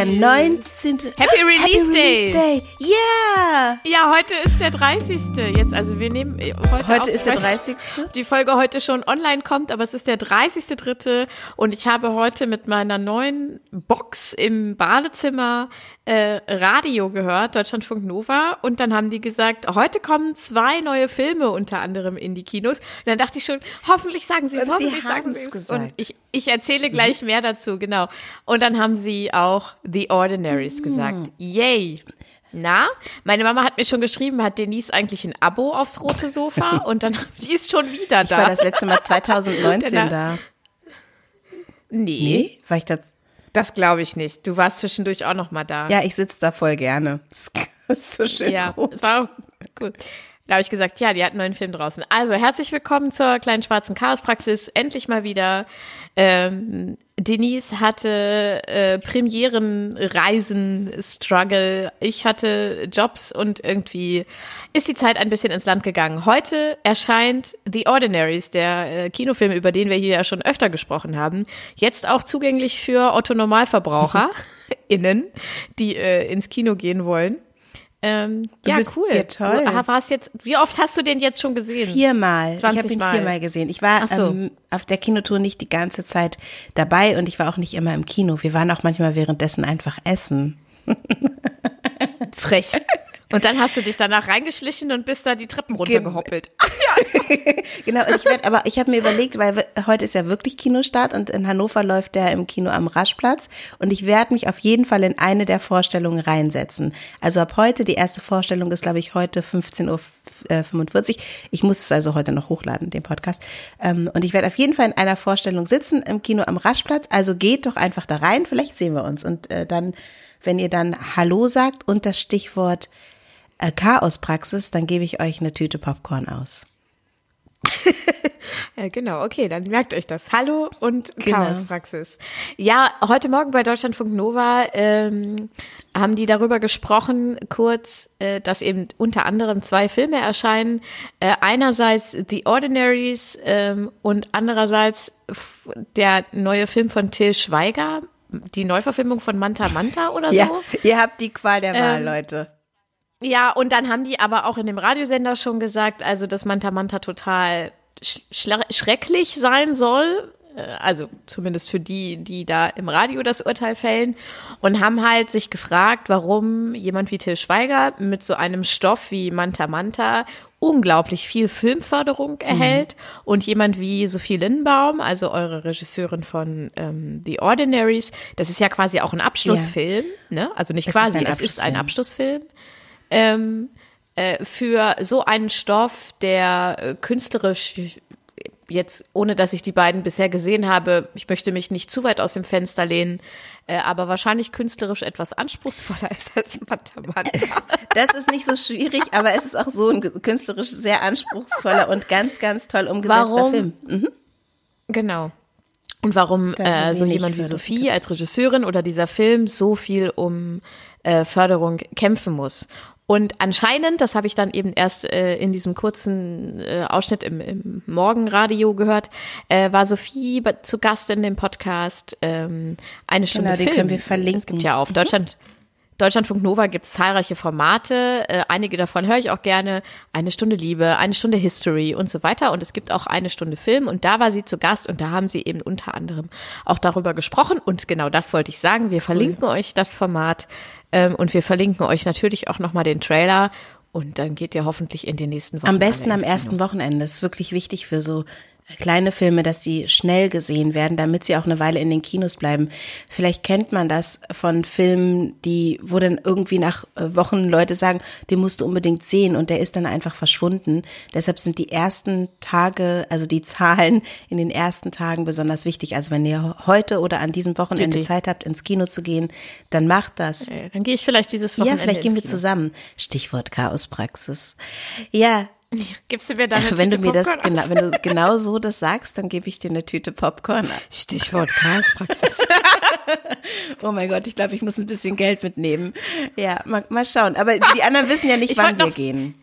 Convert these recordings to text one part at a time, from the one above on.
Der 19. Happy Release Happy Day. Release Day. Yeah! Ja, heute ist der 30. Jetzt, also wir nehmen äh, heute Heute auf, ist der ich weiß 30. nicht, ob Die Folge heute schon online kommt, aber es ist der 30.3. und ich habe heute mit meiner neuen Box im Badezimmer äh, Radio gehört, Deutschlandfunk Nova, und dann haben die gesagt, heute kommen zwei neue Filme unter anderem in die Kinos. Und dann dachte ich schon, hoffentlich sagen sie es, hoffentlich sagen sie es. gesagt. Und ich, ich erzähle gleich mehr dazu, genau. Und dann haben sie auch The Ordinaries gesagt. Yay! Na, meine Mama hat mir schon geschrieben, hat Denise eigentlich ein Abo aufs rote Sofa und dann die ist schon wieder Ich war da. das letzte Mal 2019 Danach- da. nee, Nee? War ich das? das glaube ich nicht. Du warst zwischendurch auch noch mal da. Ja, ich sitze da voll gerne. Das ist so schön ja rot. war gut. Da habe ich gesagt, ja, die hat einen neuen Film draußen. Also herzlich willkommen zur kleinen schwarzen Chaospraxis. Endlich mal wieder. Ähm, Denise hatte äh, Premieren, Reisen, Struggle. Ich hatte Jobs und irgendwie ist die Zeit ein bisschen ins Land gegangen. Heute erscheint The Ordinaries, der äh, Kinofilm, über den wir hier ja schon öfter gesprochen haben, jetzt auch zugänglich für Otto Normalverbraucher innen, die äh, ins Kino gehen wollen. Ähm, ja, cool. ja, toll. Du warst jetzt, wie oft hast du den jetzt schon gesehen? Viermal. Ich 20 habe ihn Mal. viermal gesehen. Ich war so. ähm, auf der Kinotour nicht die ganze Zeit dabei und ich war auch nicht immer im Kino. Wir waren auch manchmal währenddessen einfach essen. Frech. Und dann hast du dich danach reingeschlichen und bist da die Treppen runtergehoppelt. Genau, und ich werde, aber ich habe mir überlegt, weil heute ist ja wirklich Kinostart und in Hannover läuft der im Kino am Raschplatz und ich werde mich auf jeden Fall in eine der Vorstellungen reinsetzen. Also ab heute, die erste Vorstellung ist, glaube ich, heute 15.45 Uhr. Ich muss es also heute noch hochladen, den Podcast. Ähm, Und ich werde auf jeden Fall in einer Vorstellung sitzen im Kino am Raschplatz. Also geht doch einfach da rein, vielleicht sehen wir uns. Und äh, dann, wenn ihr dann Hallo sagt und das Stichwort äh, Chaospraxis, dann gebe ich euch eine Tüte Popcorn aus. Ja, genau, okay, dann merkt euch das. Hallo und Genau. Chaospraxis. Ja, heute Morgen bei Deutschlandfunk Nova ähm, haben die darüber gesprochen, kurz, äh, dass eben unter anderem zwei Filme erscheinen. Äh, einerseits The Ordinaries ähm, und andererseits der neue Film von Till Schweiger, die Neuverfilmung von Manta Manta oder Ja, so. ihr habt die Qual der Wahl, Ähm, Leute. Ja, und dann haben die aber auch in dem Radiosender schon gesagt, also dass Manta Manta total schrecklich sein soll. Äh, Also zumindest für die, die da im Radio das Urteil fällen. Und haben halt sich gefragt, warum jemand wie Till Schweiger mit so einem Stoff wie Manta Manta unglaublich viel Filmförderung erhält und jemand wie Sophie Lindenbaum, also eure Regisseurin von ähm, The Ordinaries, das ist ja quasi auch ein Abschlussfilm, ne? Also nicht ist quasi, ein es ist ein Abschlussfilm. Ähm, äh, für so einen Stoff, der äh, künstlerisch jetzt, ohne dass ich die beiden bisher gesehen habe, ich möchte mich nicht zu weit aus dem Fenster lehnen, äh, aber wahrscheinlich künstlerisch etwas anspruchsvoller ist als Manta Manta. Das ist nicht so schwierig, aber es ist auch so ein künstlerisch sehr anspruchsvoller und ganz, ganz toll umgesetzter Warum? Film. Mhm. Genau. Und warum äh, so jemand wie Sophie als Regisseurin oder dieser Film so viel um äh, Förderung kämpfen muss. Und anscheinend, das habe ich dann eben erst äh, in diesem kurzen äh, Ausschnitt im, im Morgenradio gehört, äh, war Sophie zu Gast in dem Podcast ähm, eine Stunde Genau, Film. können wir verlinken. Es gibt ja auf Deutschland Deutschlandfunk Nova gibt es zahlreiche Formate. Äh, einige davon höre ich auch gerne. Eine Stunde Liebe, eine Stunde History und so weiter. Und es gibt auch eine Stunde Film. Und da war sie zu Gast und da haben sie eben unter anderem auch darüber gesprochen. Und genau das wollte ich sagen. Wir verlinken euch das Format ähm, und wir verlinken euch natürlich auch nochmal den Trailer. Und dann geht ihr hoffentlich in den nächsten Wochen. Am besten am ersten Wochenende. Das ist wirklich wichtig für so kleine Filme, dass sie schnell gesehen werden, damit sie auch eine Weile in den Kinos bleiben. Vielleicht kennt man das von Filmen, die, wo dann irgendwie nach äh, Wochen Leute sagen, den musst du unbedingt sehen und der ist dann einfach verschwunden. Deshalb sind die ersten Tage, also die Zahlen in den ersten Tagen besonders wichtig. Also wenn ihr heute oder an diesem Wochenende Richtig. Zeit habt, ins Kino zu gehen, dann macht das. Dann gehe ich vielleicht dieses Ja, Wochenende vielleicht gehen wir zusammen. Stichwort Chaospraxis. Ja, Gibst du mir dann eine wenn du Tüte mir das Popcorn genau, aus? wenn du genau so das sagst, dann gebe ich dir eine Tüte Popcorn. Stichwort Chaospraxis. Oh mein Gott, ich glaube, ich muss ein bisschen Geld mitnehmen. Ja, mal, mal schauen. Aber die anderen wissen ja nicht, Ich wann wir noch- gehen.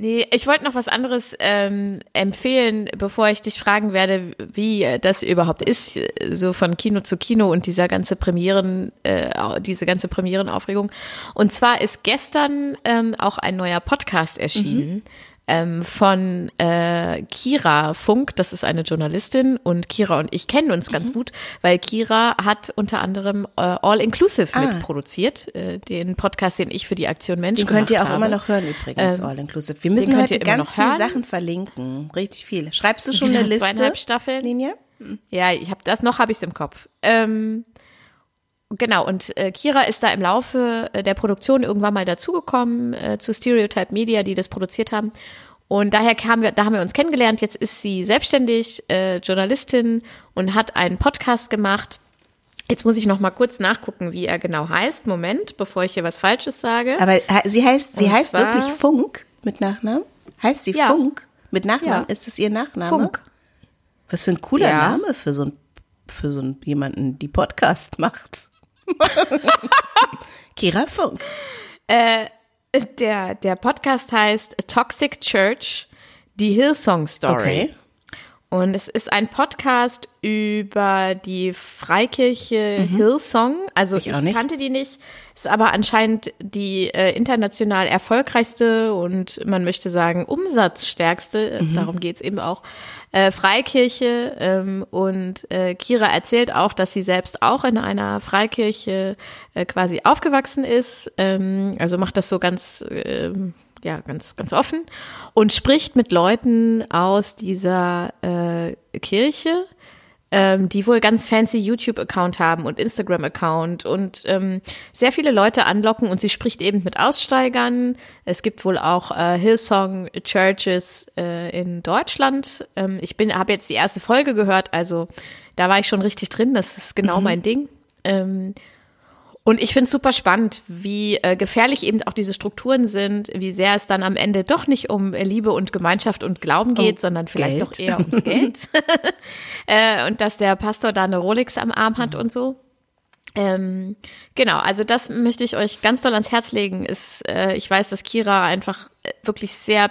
Nee, ich wollte noch was anderes ähm, empfehlen, bevor ich dich fragen werde, wie das überhaupt ist, so von Kino zu Kino und dieser ganze Premieren, äh, diese ganze Premierenaufregung. Und zwar ist gestern ähm, auch ein neuer Podcast erschienen. Mhm ähm, von äh, Kira Funk, das ist eine Journalistin und Kira und ich kennen uns ganz mhm. gut, weil Kira hat unter anderem äh, All Inclusive ah. mitproduziert, äh, den Podcast, den ich für die Aktion Mensch Den könnt ihr auch habe. immer noch hören übrigens, ähm, All Inclusive. Wir müssen heute ganz viele Sachen verlinken, richtig viel. Schreibst du schon ja, eine Liste? Zweieinhalb Staffeln. Linie? Ja, ich habe das noch habe ich es im Kopf. Ähm, Genau, und äh, Kira ist da im Laufe äh, der Produktion irgendwann mal dazugekommen äh, zu Stereotype Media, die das produziert haben. Und daher kamen wir, da haben wir uns kennengelernt. Jetzt ist sie selbstständig, äh, Journalistin und hat einen Podcast gemacht. Jetzt muss ich noch mal kurz nachgucken, wie er genau heißt. Moment, bevor ich hier was Falsches sage. Aber äh, sie heißt, sie und heißt wirklich Funk mit Nachnamen? Heißt sie ja. Funk mit Nachnamen? Ja. Ist das ihr Nachname? Funk. Was für ein cooler ja. Name für so ein, für so ein jemanden, die Podcast macht. Kira Funk. Äh, der, der Podcast heißt Toxic Church, die Hillsong Story. Okay. Und es ist ein Podcast über die Freikirche mhm. Hillsong. Also ich, ich kannte die nicht, ist aber anscheinend die äh, international erfolgreichste und man möchte sagen umsatzstärkste, mhm. darum geht's eben auch, äh, Freikirche. Ähm, und äh, Kira erzählt auch, dass sie selbst auch in einer Freikirche äh, quasi aufgewachsen ist. Ähm, also macht das so ganz, äh, ja, ganz, ganz offen und spricht mit Leuten aus dieser äh, Kirche ähm, die wohl ganz fancy YouTube-Account haben und Instagram-Account und ähm, sehr viele Leute anlocken und sie spricht eben mit Aussteigern. Es gibt wohl auch äh, Hillsong Churches äh, in Deutschland. Ähm, ich bin, habe jetzt die erste Folge gehört, also da war ich schon richtig drin. Das ist genau mhm. mein Ding. Ähm, und ich finde es super spannend, wie äh, gefährlich eben auch diese Strukturen sind, wie sehr es dann am Ende doch nicht um Liebe und Gemeinschaft und Glauben geht, oh, sondern vielleicht Geld. doch eher ums Geld. äh, und dass der Pastor da eine Rolex am Arm hat mhm. und so. Ähm, genau, also das möchte ich euch ganz doll ans Herz legen. Ist, äh, ich weiß, dass Kira einfach äh, wirklich sehr,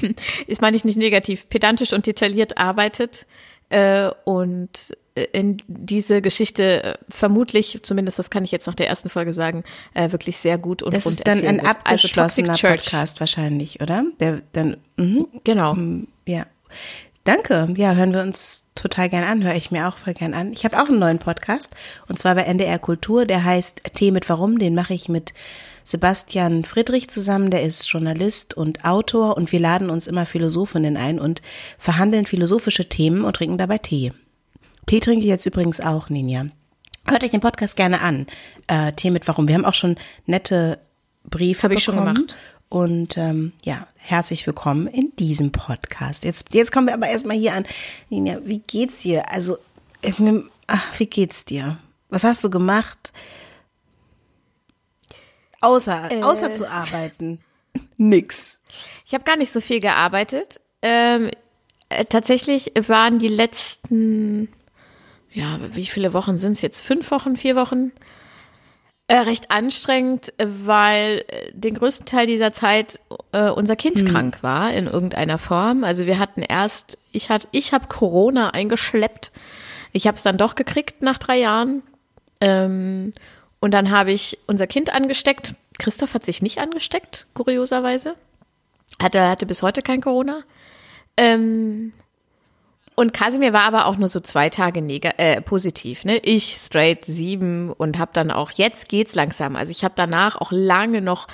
ich meine ich nicht negativ, pedantisch und detailliert arbeitet äh, und in diese Geschichte äh, vermutlich, zumindest das kann ich jetzt nach der ersten Folge sagen, äh, wirklich sehr gut und Das ist dann ein. Also abgeschlossener also Podcast wahrscheinlich, oder? Der dann mh. genau. Mm, ja. Danke. Ja, hören wir uns total gern an. Höre ich mir auch voll gern an. Ich habe auch einen neuen Podcast und zwar bei NDR Kultur. Der heißt Tee mit Warum. Den mache ich mit Sebastian Friedrich zusammen. Der ist Journalist und Autor und wir laden uns immer Philosophinnen ein und verhandeln philosophische Themen und trinken dabei Tee. Tee trinke ich jetzt übrigens auch, Ninja. Hört euch den Podcast gerne an. Äh, Tee mit Warum. Wir haben auch schon nette Briefe Hab ich bekommen. schon gemacht. Und ähm, ja, herzlich willkommen in diesem Podcast. Jetzt, jetzt kommen wir aber erstmal hier an. Ninja, wie geht's dir? Also, ach, wie geht's dir? Was hast du gemacht? Außer, äh, außer zu arbeiten. Nix. Ich habe gar nicht so viel gearbeitet. Ähm, äh, tatsächlich waren die letzten ja, wie viele Wochen sind es jetzt? Fünf Wochen, vier Wochen? Äh, recht anstrengend, weil äh, den größten Teil dieser Zeit äh, unser Kind mhm. krank war in irgendeiner Form. Also wir hatten erst, ich hatte, ich habe Corona eingeschleppt. Ich habe es dann doch gekriegt nach drei Jahren. Ähm, und dann habe ich unser Kind angesteckt. Christoph hat sich nicht angesteckt, kurioserweise. Hatte, hatte bis heute kein Corona. Ähm, und Kasimir war aber auch nur so zwei Tage äh, positiv. Ne? Ich straight sieben und habe dann auch, jetzt geht's langsam. Also ich habe danach auch lange noch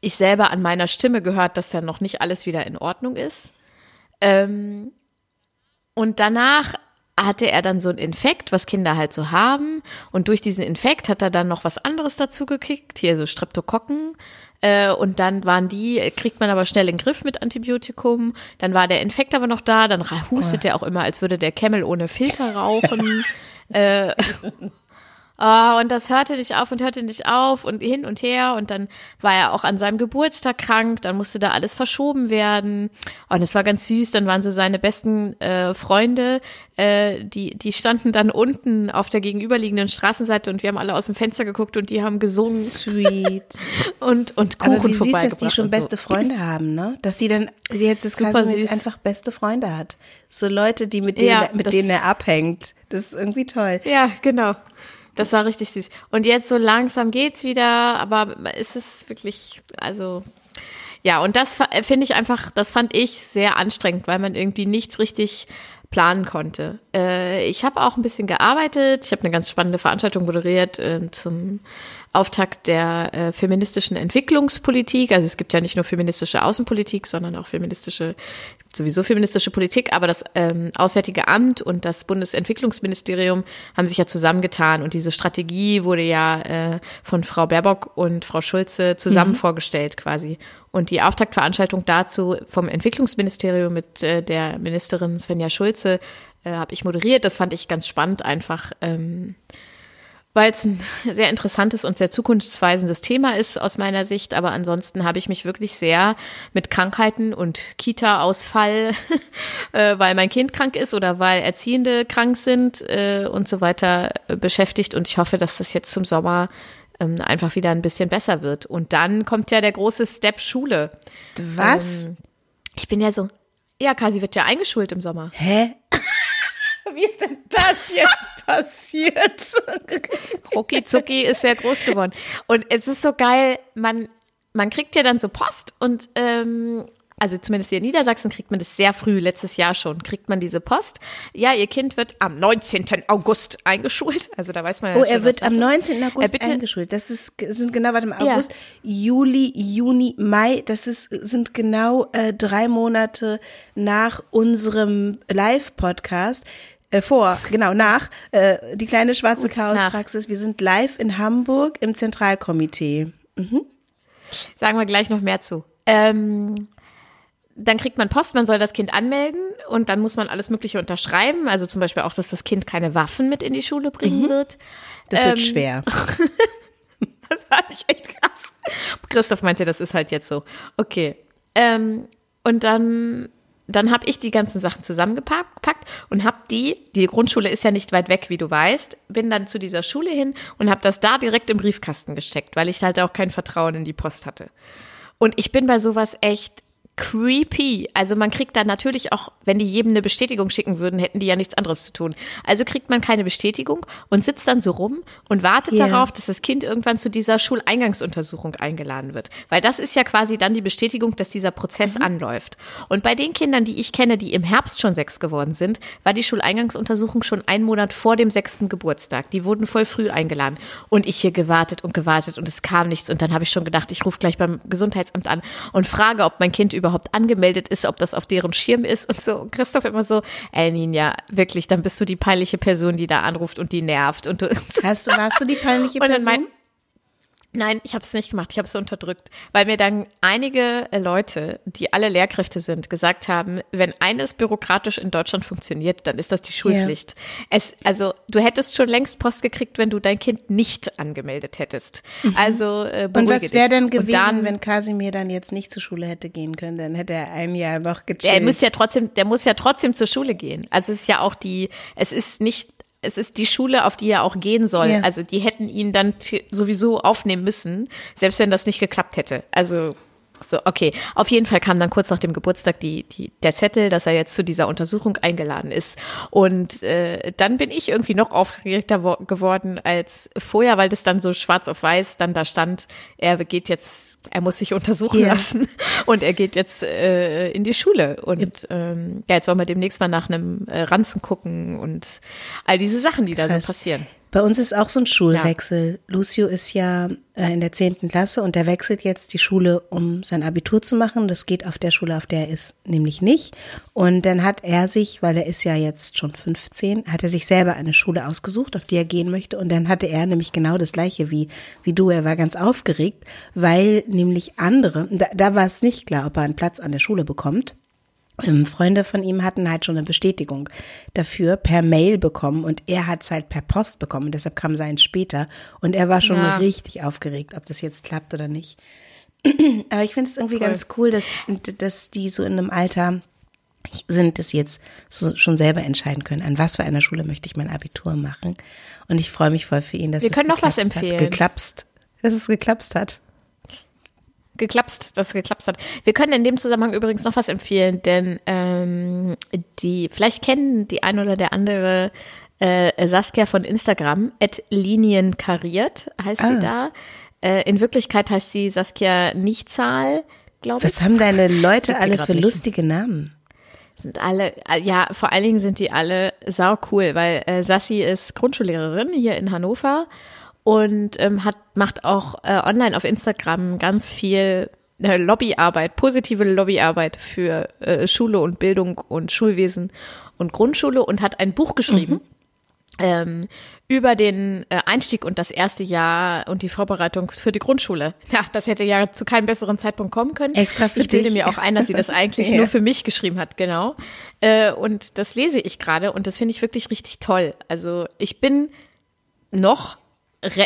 ich selber an meiner Stimme gehört, dass dann noch nicht alles wieder in Ordnung ist. Ähm, und danach hatte er dann so einen Infekt, was Kinder halt so haben. Und durch diesen Infekt hat er dann noch was anderes dazu gekickt, hier so Streptokokken. Äh, und dann waren die, kriegt man aber schnell in den Griff mit Antibiotikum. Dann war der Infekt aber noch da. Dann hustet oh. er auch immer, als würde der Camel ohne Filter rauchen. äh, Oh, und das hörte nicht auf und hörte nicht auf und hin und her. Und dann war er auch an seinem Geburtstag krank. Dann musste da alles verschoben werden. Und es war ganz süß. Dann waren so seine besten äh, Freunde, äh, die, die standen dann unten auf der gegenüberliegenden Straßenseite und wir haben alle aus dem Fenster geguckt und die haben gesungen. Sweet. und, und Kuchen Aber wie süß, dass die schon so. beste Freunde haben, ne? Dass sie dann jetzt das Super Kasimir jetzt einfach beste Freunde hat. So Leute, die mit denen, Ja, mit denen er abhängt. Das ist irgendwie toll. Ja, genau. Das war richtig süß. Und jetzt so langsam geht's wieder, aber es ist wirklich, also ja, und das finde ich einfach, das fand ich sehr anstrengend, weil man irgendwie nichts richtig planen konnte. Äh, ich habe auch ein bisschen gearbeitet. Ich habe eine ganz spannende Veranstaltung moderiert äh, zum Auftakt der äh, feministischen Entwicklungspolitik. Also es gibt ja nicht nur feministische Außenpolitik, sondern auch feministische, sowieso feministische Politik. Aber das ähm, Auswärtige Amt und das Bundesentwicklungsministerium haben sich ja zusammengetan und diese Strategie wurde ja äh, von Frau Baerbock und Frau Schulze zusammen vorgestellt quasi. Und die Auftaktveranstaltung dazu vom Entwicklungsministerium mit äh, der Ministerin Svenja Schulze äh, habe ich moderiert. Das fand ich ganz spannend einfach. Ähm, weil es ein sehr interessantes und sehr zukunftsweisendes Thema ist aus meiner Sicht. Aber ansonsten habe ich mich wirklich sehr mit Krankheiten und Kita-Ausfall, äh, weil mein Kind krank ist oder weil Erziehende krank sind äh, und so weiter äh, beschäftigt. Und ich hoffe, dass das jetzt zum Sommer ähm, einfach wieder ein bisschen besser wird. Und dann kommt ja der große Step Schule. Was? Ähm, ich bin ja so, ja, Kasi wird ja eingeschult im Sommer. Hä? Wie ist denn das jetzt passiert? Rucki Zucki ist sehr groß geworden. Und es ist so geil, man, man kriegt ja dann so Post und ähm, also zumindest hier in Niedersachsen kriegt man das sehr früh, letztes Jahr schon, kriegt man diese Post. Ja, ihr Kind wird am 19. August eingeschult. Also da weiß man ja Oh, schon, er wird am Datum- 19. August bitte- eingeschult. Das ist, sind genau, warte mal, Ja. August, Juli, Juni, Mai. Das ist, sind genau äh, drei Monate nach unserem Live-Podcast. Äh, vor, genau, nach, äh, die kleine schwarze Gut, nach. Chaospraxis. Wir sind live in Hamburg im Zentralkomitee. Sagen wir gleich noch mehr zu. Ähm, dann kriegt man Post, man soll das Kind anmelden und dann muss man alles Mögliche unterschreiben. Also zum Beispiel auch, dass das Kind keine Waffen mit in die Schule bringen wird. Das wird Ähm, schwer. Das fand ich echt krass. Christoph meinte, das ist halt jetzt so. Okay. Ähm, und dann, dann habe ich die ganzen Sachen zusammengepackt und habe die, die Grundschule ist ja nicht weit weg, wie du weißt, bin dann zu dieser Schule hin und habe das da direkt im Briefkasten gesteckt, weil ich halt auch kein Vertrauen in die Post hatte. Und ich bin bei sowas echt creepy. Also man kriegt dann natürlich auch, wenn die jedem eine Bestätigung schicken würden, hätten die ja nichts anderes zu tun. Also kriegt man keine Bestätigung und sitzt dann so rum und wartet Ja. darauf, dass das Kind irgendwann zu dieser Schuleingangsuntersuchung eingeladen wird. Weil das ist ja quasi dann die Bestätigung, dass dieser Prozess anläuft. Und bei den Kindern, die ich kenne, die im Herbst schon sechs geworden sind, war die Schuleingangsuntersuchung schon einen Monat vor dem sechsten Geburtstag. Die wurden voll früh eingeladen. Und ich hier gewartet und gewartet und es kam nichts. Und dann habe ich schon gedacht, ich rufe gleich beim Gesundheitsamt an und frage, ob mein Kind überhaupt angemeldet ist, ob das auf deren Schirm ist und so. Und Christoph immer so, ey Ninja, wirklich, dann bist du die peinliche Person, die da anruft und die nervt. Und du, Hast du, warst du die peinliche Person? Nein, ich habe es nicht gemacht. Ich habe es unterdrückt, weil mir dann einige äh, Leute, die alle Lehrkräfte sind, gesagt haben, wenn eines bürokratisch in Deutschland funktioniert, dann ist das die Schulpflicht. Es, also du hättest schon längst Post gekriegt, wenn du dein Kind nicht angemeldet hättest. Also äh, Und was wäre denn gewesen, dann, wenn Kasimir dann jetzt nicht zur Schule hätte gehen können? Dann hätte er ein Jahr noch gechillt. der muss ja trotzdem, der muss ja trotzdem zur Schule gehen. Also es ist ja auch die, es ist nicht, es ist die Schule, auf die er auch gehen soll. Ja. Also die hätten ihn dann sowieso aufnehmen müssen, selbst wenn das nicht geklappt hätte. Also so, okay. Auf jeden Fall kam dann kurz nach dem Geburtstag die, die, der Zettel, dass er jetzt zu dieser Untersuchung eingeladen ist. Und äh, dann bin ich irgendwie noch aufgeregter wo- geworden als vorher, weil das dann so schwarz auf weiß dann da stand, er geht jetzt, er muss sich untersuchen Ja. lassen und er geht jetzt äh, in die Schule. Und ähm, ja, jetzt wollen wir demnächst mal nach einem äh, Ranzen gucken und all diese Sachen, die da Krass. so passieren. Bei uns ist auch so ein Schulwechsel. Lucio ist ja äh, in der zehnten Klasse und der wechselt jetzt die Schule, um sein Abitur zu machen. Das geht auf der Schule, auf der er ist, nämlich nicht. Und dann hat er sich, weil er ist ja jetzt schon 15, hat er sich selber eine Schule ausgesucht, auf die er gehen möchte. Und dann hatte er nämlich genau das gleiche wie, wie du. Er war ganz aufgeregt, weil nämlich andere, da, da war es nicht klar, ob er einen Platz an der Schule bekommt. Ähm, Freunde von ihm hatten halt schon eine Bestätigung dafür per Mail bekommen und er hat es halt per Post bekommen. Und deshalb kam seins später. Und er war schon ja. richtig aufgeregt, ob das jetzt klappt oder nicht. Aber ich finde es irgendwie cool. ganz cool, dass, dass die so in einem Alter sind, dass sie jetzt so schon selber entscheiden können, an was für einer Schule möchte ich mein Abitur machen. Und ich freue mich voll für ihn, dass Wir es können noch was empfehlen. Hat, geklapst, dass es geklapst hat geklapst, dass es geklapst hat. Wir können in dem Zusammenhang übrigens noch was empfehlen, denn ähm, die, vielleicht kennen die ein oder der andere äh, Saskia von Instagram, at linienkariert heißt ah. sie da. Äh, in Wirklichkeit heißt sie Saskia Nichtzahl, glaube ich. Was haben deine Leute alle für nicht. lustige Namen? Sind alle, äh, ja, vor allen Dingen sind die alle sau cool, weil äh, Sassi ist Grundschullehrerin hier in Hannover und ähm, hat, macht auch äh, online auf Instagram ganz viel äh, Lobbyarbeit, positive Lobbyarbeit für äh, Schule und Bildung und Schulwesen und Grundschule und hat ein Buch geschrieben. Mhm. Ähm, über den äh, Einstieg und das erste Jahr und die Vorbereitung für die Grundschule. Ja, das hätte ja zu keinem besseren Zeitpunkt kommen können. Extra für ich bilde dich. mir auch ein, dass sie das eigentlich ja. nur für mich geschrieben hat, genau. Äh, und das lese ich gerade und das finde ich wirklich richtig toll. Also ich bin noch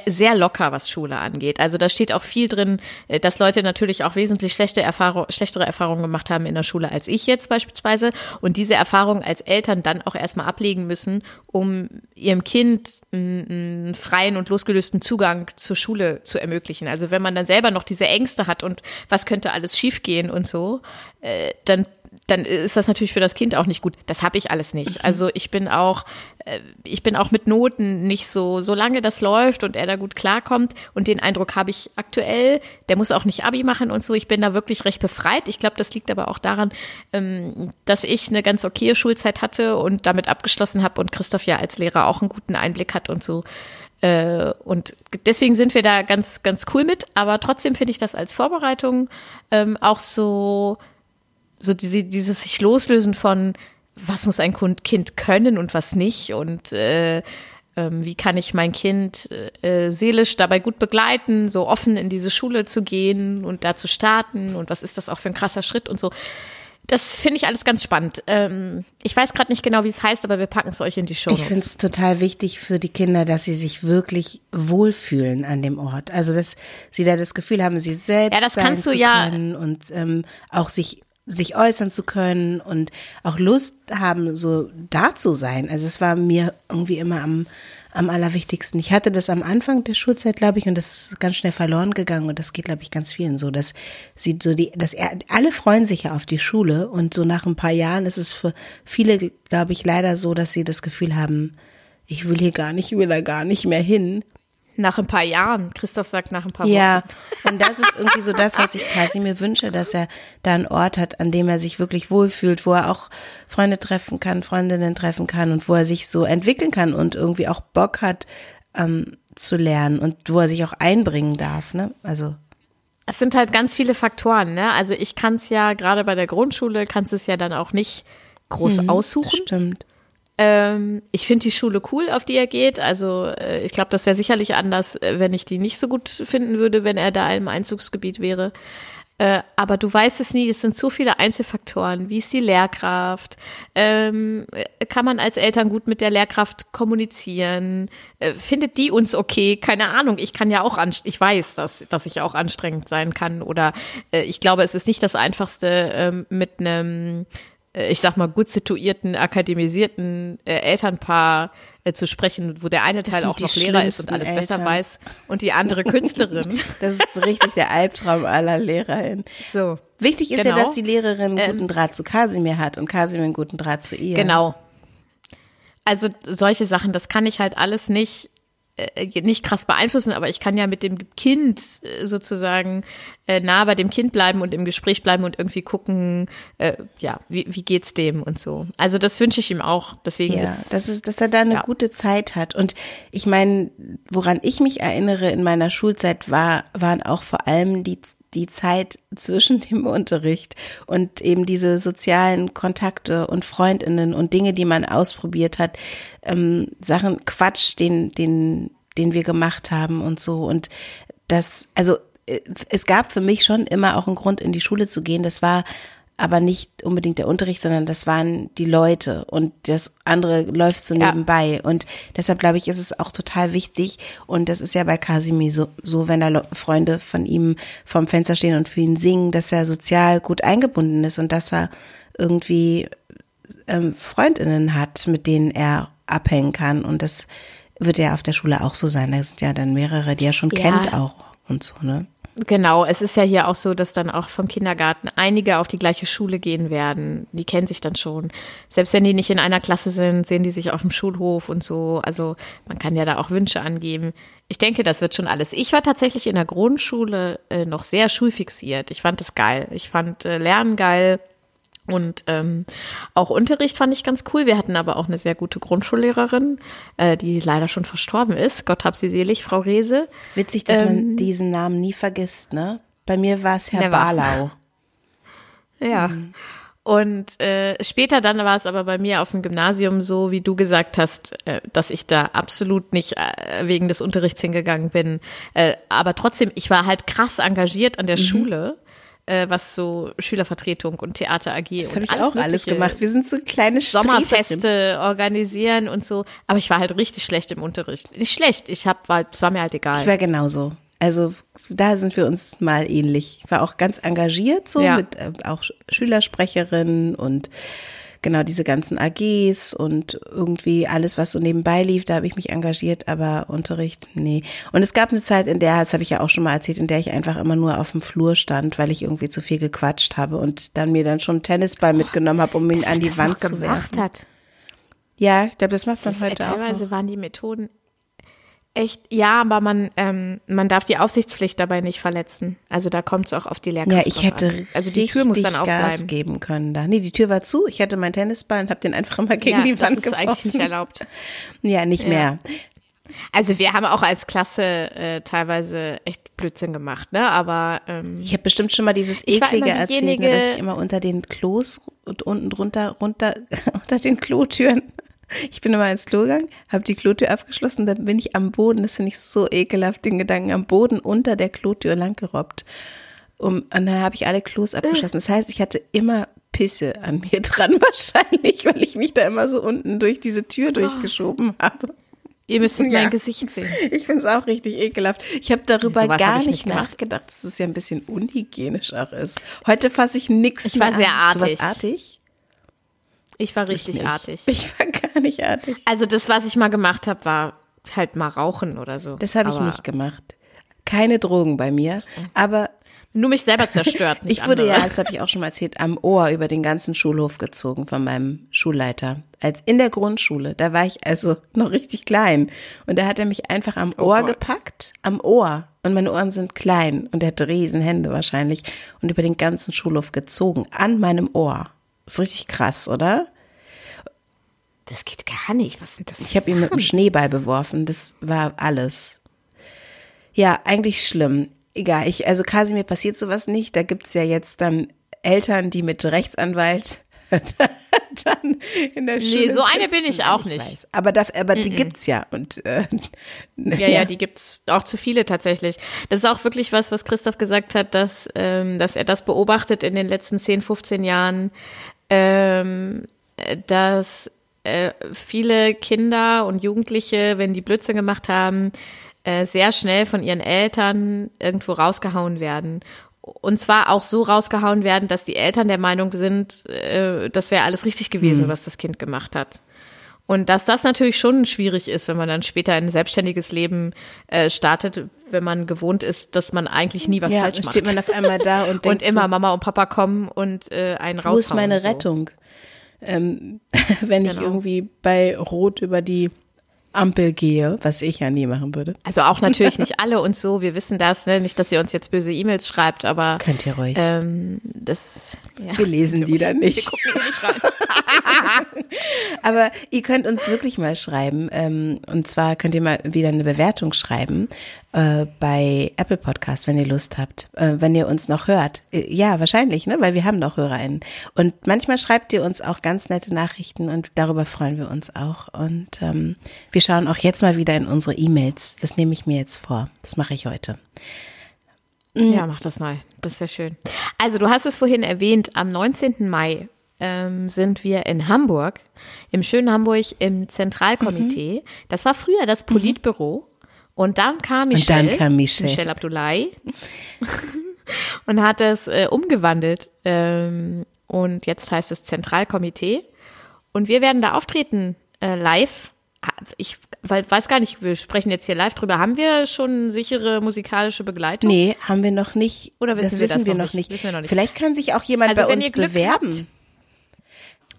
sehr locker, was Schule angeht. Also da steht auch viel drin, äh, dass Leute natürlich auch wesentlich schlechte Erfahrung, schlechtere Erfahrungen gemacht haben in der Schule als ich jetzt beispielsweise und diese Erfahrungen als Eltern dann auch erstmal ablegen müssen, um ihrem Kind einen freien und losgelösten Zugang zur Schule zu ermöglichen. Also wenn man dann selber noch diese Ängste hat und was könnte alles schiefgehen und so, äh, dann dann ist das natürlich für das Kind auch nicht gut. Das habe ich alles nicht. Mhm. Also ich bin auch, äh, ich bin auch mit Noten nicht so, solange das läuft und er da gut klarkommt und den Eindruck habe ich aktuell, der muss auch nicht Abi machen und so. Ich bin da wirklich recht befreit. Ich glaube, das liegt aber auch daran, ähm, dass ich eine ganz okaye Schulzeit hatte und damit abgeschlossen habe und Christoph ja als Lehrer auch einen guten Einblick hat und so. Äh, und deswegen sind wir da ganz, ganz cool mit. Aber trotzdem finde ich das als Vorbereitung ähm, auch so so diese, dieses sich loslösen von, was muss ein Kind können und was nicht und äh, ähm, wie kann ich mein Kind äh, seelisch dabei gut begleiten, so offen in diese Schule zu gehen und da zu starten und was ist das auch für ein krasser Schritt und so. Das finde ich alles ganz spannend. Ähm, ich weiß gerade nicht genau, wie es heißt, aber wir packen es euch in die Show. Ich finde es total wichtig für die Kinder, dass sie sich wirklich wohlfühlen an dem Ort. Also dass sie da das Gefühl haben, sie selbst ja, das sein kannst du ja und ähm, auch sich sich äußern zu können und auch Lust haben, so da zu sein. Also es war mir irgendwie immer am, am allerwichtigsten. Ich hatte das am Anfang der Schulzeit, glaube ich, und das ist ganz schnell verloren gegangen und das geht, glaube ich, ganz vielen so, dass sie so die, dass er, alle freuen sich ja auf die Schule und so nach ein paar Jahren ist es für viele, glaube ich, leider so, dass sie das Gefühl haben, ich will hier gar nicht, ich will da gar nicht mehr hin. Nach ein paar Jahren. Christoph sagt nach ein paar Wochen. Ja, und das ist irgendwie so das, was ich quasi mir wünsche, dass er da einen Ort hat, an dem er sich wirklich wohlfühlt, wo er auch Freunde treffen kann, Freundinnen treffen kann und wo er sich so entwickeln kann und irgendwie auch Bock hat ähm, zu lernen und wo er sich auch einbringen darf. Ne? Also es sind halt ganz viele Faktoren. Ne? Also ich kann es ja gerade bei der Grundschule kannst du es ja dann auch nicht groß mhm, aussuchen. Stimmt. Ähm, ich finde die Schule cool, auf die er geht. Also äh, ich glaube, das wäre sicherlich anders, äh, wenn ich die nicht so gut finden würde, wenn er da im Einzugsgebiet wäre. Äh, aber du weißt es nie, es sind so viele Einzelfaktoren. Wie ist die Lehrkraft? Ähm, kann man als Eltern gut mit der Lehrkraft kommunizieren? Findet die uns okay? Keine Ahnung. Ich kann ja auch, ich weiß, dass, dass ich auch anstrengend sein kann. Oder ich glaube, es ist nicht das Einfachste, ähm, mit einem ich sag mal, gut situierten, akademisierten äh, Elternpaar äh, zu sprechen, wo der eine Teil auch noch Lehrer ist und alles Eltern. besser weiß und die andere Künstlerin. Das ist so richtig der Albtraum aller Lehrerinnen. So. Wichtig ist genau. ja, dass die Lehrerin einen guten ähm, Draht zu Kasimir hat und Kasimir einen guten Draht zu ihr. Genau. Also solche Sachen, das kann ich halt alles nicht äh, nicht krass beeinflussen, aber ich kann ja mit dem Kind äh, sozusagen äh, nah bei dem Kind bleiben und im Gespräch bleiben und irgendwie gucken, äh, ja, wie, wie geht's dem und so. Also das wünsche ich ihm auch. Deswegen ja, ist, das ist, dass er da eine ja. gute Zeit hat. Und ich meine, woran ich mich erinnere in meiner Schulzeit war, waren auch vor allem die die Zeit zwischen dem Unterricht und eben diese sozialen Kontakte und Freundinnen und Dinge, die man ausprobiert hat, ähm, Sachen, Quatsch, den, den, den wir gemacht haben und so. Und das, also äh, es gab für mich schon immer auch einen Grund, in die Schule zu gehen. Das war aber nicht unbedingt der Unterricht, sondern das waren die Leute und das andere läuft so Ja. nebenbei. Und deshalb glaube ich, ist es auch total wichtig. Und das ist ja bei Casimir so, so wenn da Le- Freunde von ihm vorm Fenster stehen und für ihn singen, dass er sozial gut eingebunden ist und dass er irgendwie ähm, Freundinnen hat, mit denen er abhängen kann. Und das wird ja auf der Schule auch so sein. Da sind ja dann mehrere, die er schon Ja. kennt auch und so, ne? Genau, es ist ja hier auch so, dass dann auch vom Kindergarten einige auf die gleiche Schule gehen werden. Die kennen sich dann schon. Selbst wenn die nicht in einer Klasse sind, sehen die sich auf dem Schulhof und so. Also man kann ja da auch Wünsche angeben. Ich denke, das wird schon alles. Ich war tatsächlich in der Grundschule äh, noch sehr schulfixiert. Ich fand das geil. Ich fand äh, Lernen geil. Und ähm, auch Unterricht fand ich ganz cool. Wir hatten aber auch eine sehr gute Grundschullehrerin, äh, die leider schon verstorben ist. Gott hab sie selig, Frau Rehse. Witzig, dass man Ähm, diesen Namen nie vergisst, ne? Bei mir war es Herr Never. Barlau. Ja. Und äh, später dann war es aber bei mir auf dem Gymnasium so, wie du gesagt hast, äh, dass ich da absolut nicht äh, wegen des Unterrichts hingegangen bin. Äh, aber trotzdem, ich war halt krass engagiert Mhm. an der Schule, äh, was so Schülervertretung und Theater AG Das und habe ich alles auch alles gemacht. Wir sind so kleine. Sommerfeste organisieren und so. Aber ich war halt richtig schlecht im Unterricht. Nicht schlecht, ich hab, war, es war mir halt egal. Ich war genauso. Also da sind wir uns mal ähnlich. Ich war auch ganz engagiert so Ja. mit äh, auch Sch- Schülersprecherin und genau diese ganzen AGs und irgendwie alles, was so nebenbei lief, da habe ich mich engagiert, aber Unterricht, nee. Und es gab eine Zeit, in der, das habe ich ja auch schon mal erzählt, in der ich einfach immer nur auf dem Flur stand, weil ich irgendwie zu viel gequatscht habe und dann mir dann schon einen Tennisball mitgenommen habe, um ihn an die Wand zu werfen. hat. Ja, ich glaube, das macht man Das, heute auch. teilweise Noch. waren die Methoden echt, ja, aber man, ähm, man darf die Aufsichtspflicht dabei nicht verletzen. Also da kommt es auch auf die Lehrkraft Ja, ich hätte an. Also die Tür muss dann richtig Gas aufbleiben. geben können da. Nee, die Tür war zu. Ich hatte meinen Tennisball und habe den einfach immer gegen ja, die Wand das ist geworfen. eigentlich nicht erlaubt. Ja, nicht Ja. mehr. Also wir haben auch als Klasse äh, teilweise echt Blödsinn gemacht, ne? Aber ähm, Ich habe bestimmt schon mal dieses eklige erzählt, ne, dass ich immer unter den Klos und unten drunter runter unter den Klotüren. Ich bin immer ins Klo gegangen, habe die Klotür abgeschlossen, dann bin ich am Boden, das finde ich so ekelhaft, den Gedanken, am Boden unter der Klotür langgerobbt. Um, und dann habe ich alle Klos abgeschlossen. Das heißt, ich hatte immer Pisse an mir dran wahrscheinlich, weil ich mich da immer so unten durch diese Tür durchgeschoben habe. ihr müsst Ja. mein Gesicht sehen. Ich finde es auch richtig ekelhaft. Ich habe darüber Sowas gar hab ich nicht nicht nachgedacht, dass es ja ein bisschen unhygienisch auch ist. Heute fasse ich nichts Ich mehr war sehr an. Du artig. warst artig? Ich war richtig Nicht. artig. Ich war gar nicht artig. Also das, was ich mal gemacht habe, war halt mal rauchen oder so. Das habe ich nicht gemacht. Keine Drogen bei mir. Aber Nur mich selber zerstört. Nicht ich wurde andere. ja, das habe ich auch schon mal erzählt, am Ohr über den ganzen Schulhof gezogen von meinem Schulleiter. Als in der Grundschule, da war ich also noch richtig klein. Und da hat er mich einfach am Oh Ohr Gott. gepackt, am Ohr. Und meine Ohren sind klein und er hat Riesenhände wahrscheinlich und über den ganzen Schulhof gezogen, an meinem Ohr. Ist richtig krass, oder? Das geht gar nicht. Was sind das? Ich habe ihn mit einem? Schneeball beworfen. Das war alles. Ja, eigentlich schlimm. Egal, ich, also Kasimir passiert sowas nicht. Da gibt's ja jetzt dann Eltern, die mit Rechtsanwalt dann in der Schule so eine bin ich auch nicht. Weiß. Aber, da, aber die gibt's ja. Und äh, Ja, ja, die gibt's auch zu viele tatsächlich. Das ist auch wirklich was, was Christoph gesagt hat, dass, ähm, dass er das beobachtet in den letzten 10, 15 Jahren, ähm, äh, dass äh, viele Kinder und Jugendliche, wenn die Blödsinn gemacht haben, äh, sehr schnell von ihren Eltern irgendwo rausgehauen werden. Und zwar auch so rausgehauen werden, dass die Eltern der Meinung sind, äh, das wäre alles richtig gewesen, was das Kind gemacht hat. Und dass das natürlich schon schwierig ist, wenn man dann später ein selbstständiges Leben äh, startet, wenn man gewohnt ist, dass man eigentlich nie was ja, falsch macht. steht man auf einmal da und und denkt immer so, Mama und Papa kommen und äh, einen raushauen. wo ist meine so. Rettung? Ähm, wenn ich Genau. irgendwie bei Rot über die Ampel gehe, was ich ja nie machen würde. Also auch natürlich nicht alle und so, wir wissen das, ne? nicht, dass ihr uns jetzt böse E-Mails schreibt, aber Könnt ihr ruhig. ähm, das ja. Wir lesen die dann nicht. Wir gucken nicht rein. Aber ihr könnt uns wirklich mal schreiben. Ähm, und zwar könnt ihr mal wieder eine Bewertung schreiben äh, bei Apple Podcast, wenn ihr Lust habt. Äh, wenn ihr uns noch hört. Äh, ja, wahrscheinlich, ne? Weil wir haben noch HörerInnen. Und manchmal schreibt ihr uns auch ganz nette Nachrichten und darüber freuen wir uns auch. Und ähm, wir schauen auch jetzt mal wieder in unsere E-Mails. Das nehme ich mir jetzt vor. Das mache ich heute. Ja, mach das mal. Das wäre schön. Also, du hast es vorhin erwähnt, am 19. Mai ähm, sind wir in Hamburg, im schönen Hamburg im Zentralkomitee. Mhm. Das war früher das Politbüro. Und dann kam Michelle, Und dann kam Michelle. Michelle Abdullahi und hat es äh, umgewandelt. Ähm, und jetzt heißt es Zentralkomitee. Und wir werden da auftreten, äh, live. Ich weiß gar nicht, wir sprechen jetzt hier live drüber. Haben wir schon sichere musikalische Begleitung? Nee, haben wir noch nicht. Oder wissen das wir wissen das wir noch noch nicht? nicht. Wissen wir noch nicht. Vielleicht kann sich auch jemand Also, bei uns ihr bewerben. habt-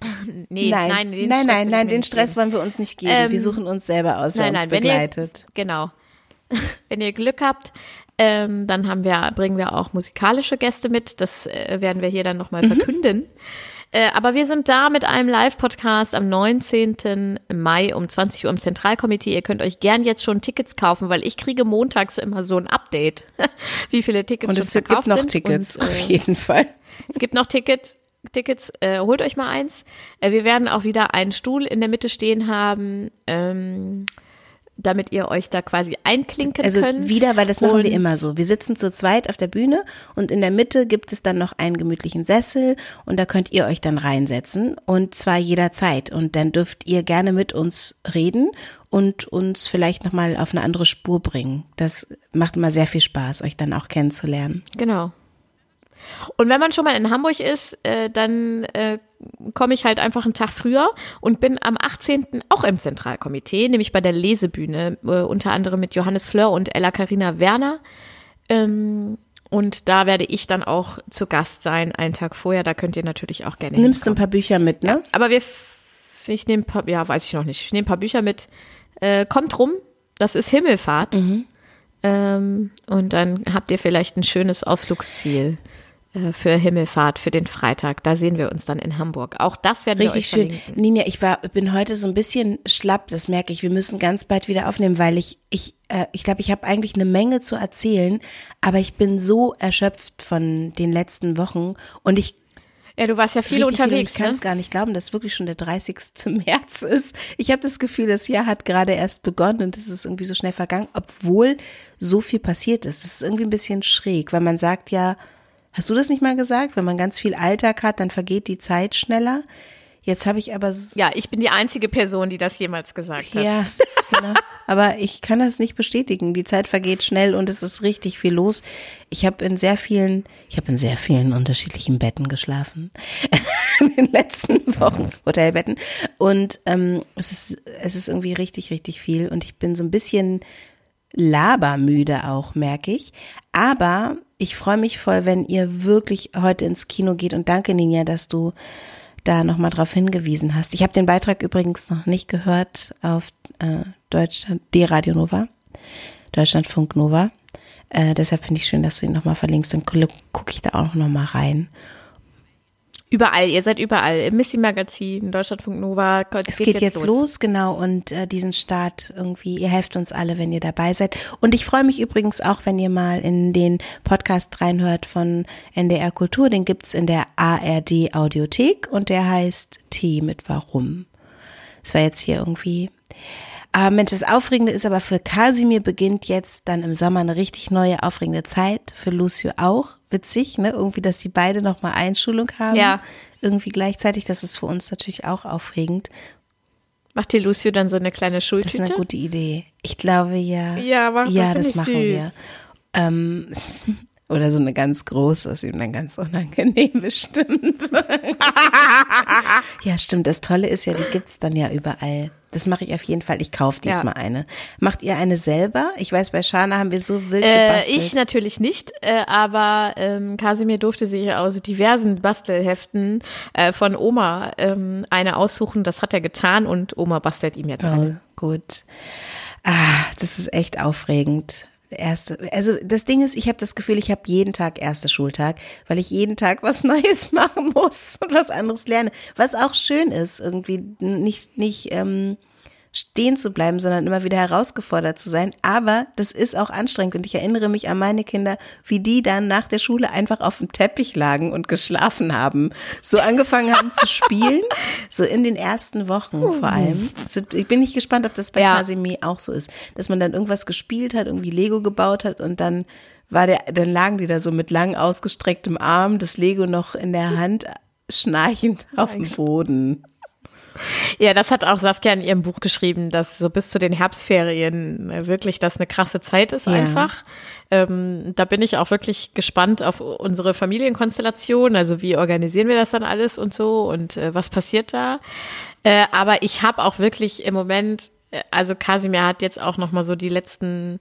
Nee, nein, nein, den nein, Stress nein, nein, den Stress wollen wir uns nicht geben. Ähm, wir suchen uns selber aus, wer Nein, uns nein, ihr, begleitet. genau. Wenn ihr Glück habt, ähm, dann haben wir, bringen wir auch musikalische Gäste mit. Das äh, werden wir hier dann nochmal Mhm. verkünden. Äh, aber wir sind da mit einem Live-Podcast am 19. Mai um 20 Uhr im Zentralkomitee. Ihr könnt euch gern jetzt schon Tickets kaufen, weil ich kriege montags immer so ein Update, wie viele Tickets Und schon es gibt verkauft noch. Tickets, Und, auf äh, jeden Fall. es gibt noch Tickets. Tickets, äh, holt euch mal eins. Äh, wir werden auch wieder einen Stuhl in der Mitte stehen haben, ähm, damit ihr euch da quasi einklinken Also könnt. wieder, weil das machen wir Und- immer so. Wir sitzen zu zweit auf der Bühne und in der Mitte gibt es dann noch einen gemütlichen Sessel und da könnt ihr euch dann reinsetzen und zwar jederzeit und dann dürft ihr gerne mit uns reden und uns vielleicht nochmal auf eine andere Spur bringen. Das macht immer sehr viel Spaß, euch dann auch kennenzulernen. Genau. Und wenn man schon mal in Hamburg ist, äh, dann äh, komme ich halt einfach einen Tag früher und bin am 18. auch im Zentralkomitee, nämlich bei der Lesebühne, äh, unter anderem mit Johannes Fleur und Ella Karina Werner. Ähm, und da werde ich dann auch zu Gast sein, einen Tag vorher. Da könnt ihr natürlich auch gerne Nimmst du ein paar Bücher mit, ne? Aber wir, ich nehme, ein paar- ja, weiß ich noch nicht. Ich nehme ein paar Bücher mit. Äh, kommt rum, das ist Himmelfahrt. Ähm, und dann habt ihr vielleicht ein schönes Ausflugsziel für Himmelfahrt, für den Freitag. Da sehen wir uns dann in Hamburg. Auch das werden wir Richtig euch schön. verlinken. Ninja, ich war, bin heute so ein bisschen schlapp, das merke ich. Wir müssen ganz bald wieder aufnehmen, weil ich, ich, äh, ich glaube, ich habe eigentlich eine Menge zu erzählen, aber ich bin so erschöpft von den letzten Wochen und ich Ja, du warst ja viel richtig unterwegs, ich kann es ne? gar nicht glauben, dass es wirklich schon der 30. März ist. Ich habe das Gefühl, das Jahr hat gerade erst begonnen und es ist irgendwie so schnell vergangen, obwohl so viel passiert ist. Es ist irgendwie ein bisschen schräg, weil man sagt ja, hast du das nicht mal gesagt? Wenn man ganz viel Alltag hat, dann vergeht die Zeit schneller. Jetzt habe ich aber so Ja, ich bin die einzige Person, die das jemals gesagt hat. ja, genau. Aber ich kann das nicht bestätigen. Die Zeit vergeht schnell und es ist richtig viel los. Ich habe in sehr vielen, ich habe in sehr vielen unterschiedlichen Betten geschlafen in den letzten Wochen, Hotelbetten. Und ähm, es ist, es ist irgendwie richtig, richtig viel. Und ich bin so ein bisschen labermüde auch, merke ich. Aber ich freue mich voll, wenn ihr wirklich heute ins Kino geht. Und danke, Ninja, dass du da nochmal drauf hingewiesen hast. Ich habe den Beitrag übrigens noch nicht gehört auf äh, Deutschland, die Radio Nova, Deutschlandfunk Nova. Äh, deshalb finde ich schön, dass du ihn nochmal verlinkst. Dann gucke ich da auch nochmal rein. Überall, ihr seid überall. Im Missy Magazin, Deutschlandfunk Nova. Es geht, jetzt los. genau. Und äh, diesen Start irgendwie, ihr helft uns alle, wenn ihr dabei seid. Und ich freue mich übrigens auch, wenn ihr mal in den Podcast reinhört von NDR Kultur. Den gibt's in der ARD Audiothek und der heißt T mit Warum. Das war jetzt hier irgendwie. Aber Mensch, das Aufregende ist aber für Kasimir beginnt jetzt dann im Sommer eine richtig neue aufregende Zeit. Für Lucio auch. Witzig, ne? Irgendwie, dass die beide nochmal Einschulung haben. Ja. Irgendwie gleichzeitig. Das ist für uns natürlich auch aufregend. Macht dir Lucio dann so eine kleine Das Schultüte? ist eine gute Idee. Ich glaube ja. Ja, mach das, ja, das ich machen süß. wir. Ähm, oder so eine ganz große, ist ihm dann ganz unangenehm bestimmt. ja, stimmt. Das Tolle ist ja, die gibt's dann ja überall. Das mache ich auf jeden Fall. Ich kaufe Ja. diesmal eine. Macht ihr eine selber? Ich weiß, bei Shana haben wir so wild Äh, gebastelt. ich natürlich nicht, äh, aber ähm, Kasimir durfte sich aus diversen Bastelheften äh, von Oma ähm, eine aussuchen. Das hat er getan und Oma bastelt ihm jetzt eine. Oh, gut. Ah, das ist echt aufregend. Erste, also das Ding ist, ich habe das Gefühl, ich habe jeden Tag erste Schultag, weil ich jeden Tag was Neues machen muss und was anderes lerne. Was auch schön ist, irgendwie nicht nicht ähm, stehen zu bleiben, sondern immer wieder herausgefordert zu sein. Aber das ist auch anstrengend und ich erinnere mich an meine Kinder, wie die dann nach der Schule einfach auf dem Teppich lagen und geschlafen haben. So angefangen haben zu spielen, so in den ersten Wochen vor allem. So, Ich bin nicht gespannt, ob das bei Ja. Casimir auch so ist, dass man dann irgendwas gespielt hat, irgendwie Lego gebaut hat und dann war der, dann lagen die da so mit lang ausgestrecktem Arm, das Lego noch in der Hand, schnarchend auf dem Boden. Ja, das hat auch Saskia in ihrem Buch geschrieben, dass so bis zu den Herbstferien äh, wirklich das eine krasse Zeit ist Ja. einfach. Ähm, da bin ich auch wirklich gespannt auf unsere Familienkonstellation. Also wie organisieren wir das dann alles und so und äh, was passiert da? Äh, aber ich habe auch wirklich im Moment, äh, also Kasimir hat jetzt auch noch mal so die letzten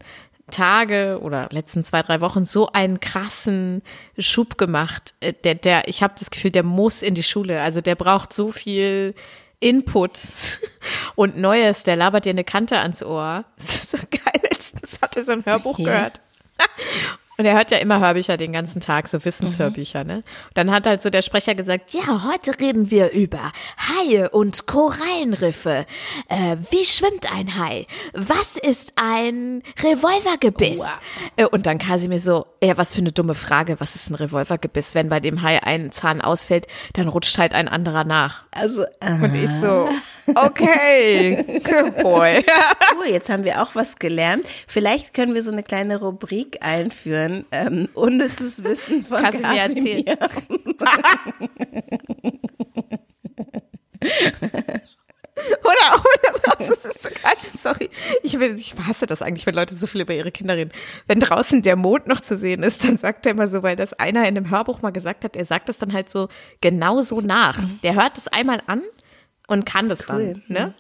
Tage oder letzten zwei, drei Wochen so einen krassen Schub gemacht. Äh, Der, der, ich habe das Gefühl, der muss in die Schule. Also der braucht so viel Input und Neues. Der labert dir eine Kante ans Ohr. Das ist so geil. Letztens hat er so ein Hörbuch Ja. gehört. Und er hört ja immer Hörbücher den ganzen Tag, so Wissenshörbücher, ne? Und dann hat halt so der Sprecher gesagt, ja, heute reden wir über Haie und Korallenriffe. Äh, wie schwimmt ein Hai? Was ist ein Revolvergebiss? Äh, Und dann Kasimir so, ja, was für eine dumme Frage, was ist ein Revolvergebiss? Wenn bei dem Hai ein Zahn ausfällt, dann rutscht halt ein anderer nach. Also, Und ich so, okay, good boy. cool, jetzt haben wir auch was gelernt. Vielleicht können wir so eine kleine Rubrik einführen. Ähm, unnützes Wissen von Kasimir Kasimir. Oder auch wenn draußen, das ist so geil. Sorry, ich, will, ich hasse das eigentlich, wenn Leute so viel über ihre Kinder reden. Wenn draußen der Mond noch zu sehen ist, dann sagt er immer so, weil das einer in einem Hörbuch mal gesagt hat, er sagt das dann halt so genau so nach. Der hört es einmal an und kann das Cool. dann. Ne?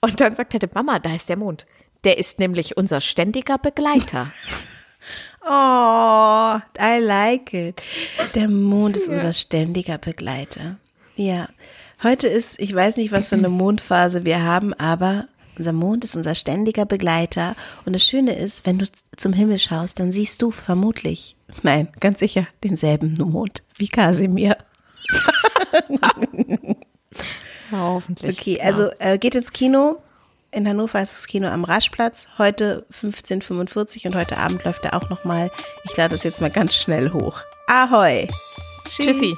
Und dann sagt er, Mama, da ist der Mond. Der ist nämlich unser ständiger Begleiter. Oh, I like it. Der Mond ist unser ständiger Begleiter. Ja. Heute ist, ich weiß nicht, was für eine Mondphase wir haben, aber unser Mond ist unser ständiger Begleiter. Und das Schöne ist, wenn du zum Himmel schaust, dann siehst du vermutlich, nein, ganz sicher, denselben Mond wie Kasimir. Ja, hoffentlich. Okay, also äh, geht ins Kino. In Hannover ist das Kino am Raschplatz. Heute 15.45 und heute Abend läuft er auch nochmal. Ich lade das jetzt mal ganz schnell hoch. Ahoi. Tschüss. Tschüssi.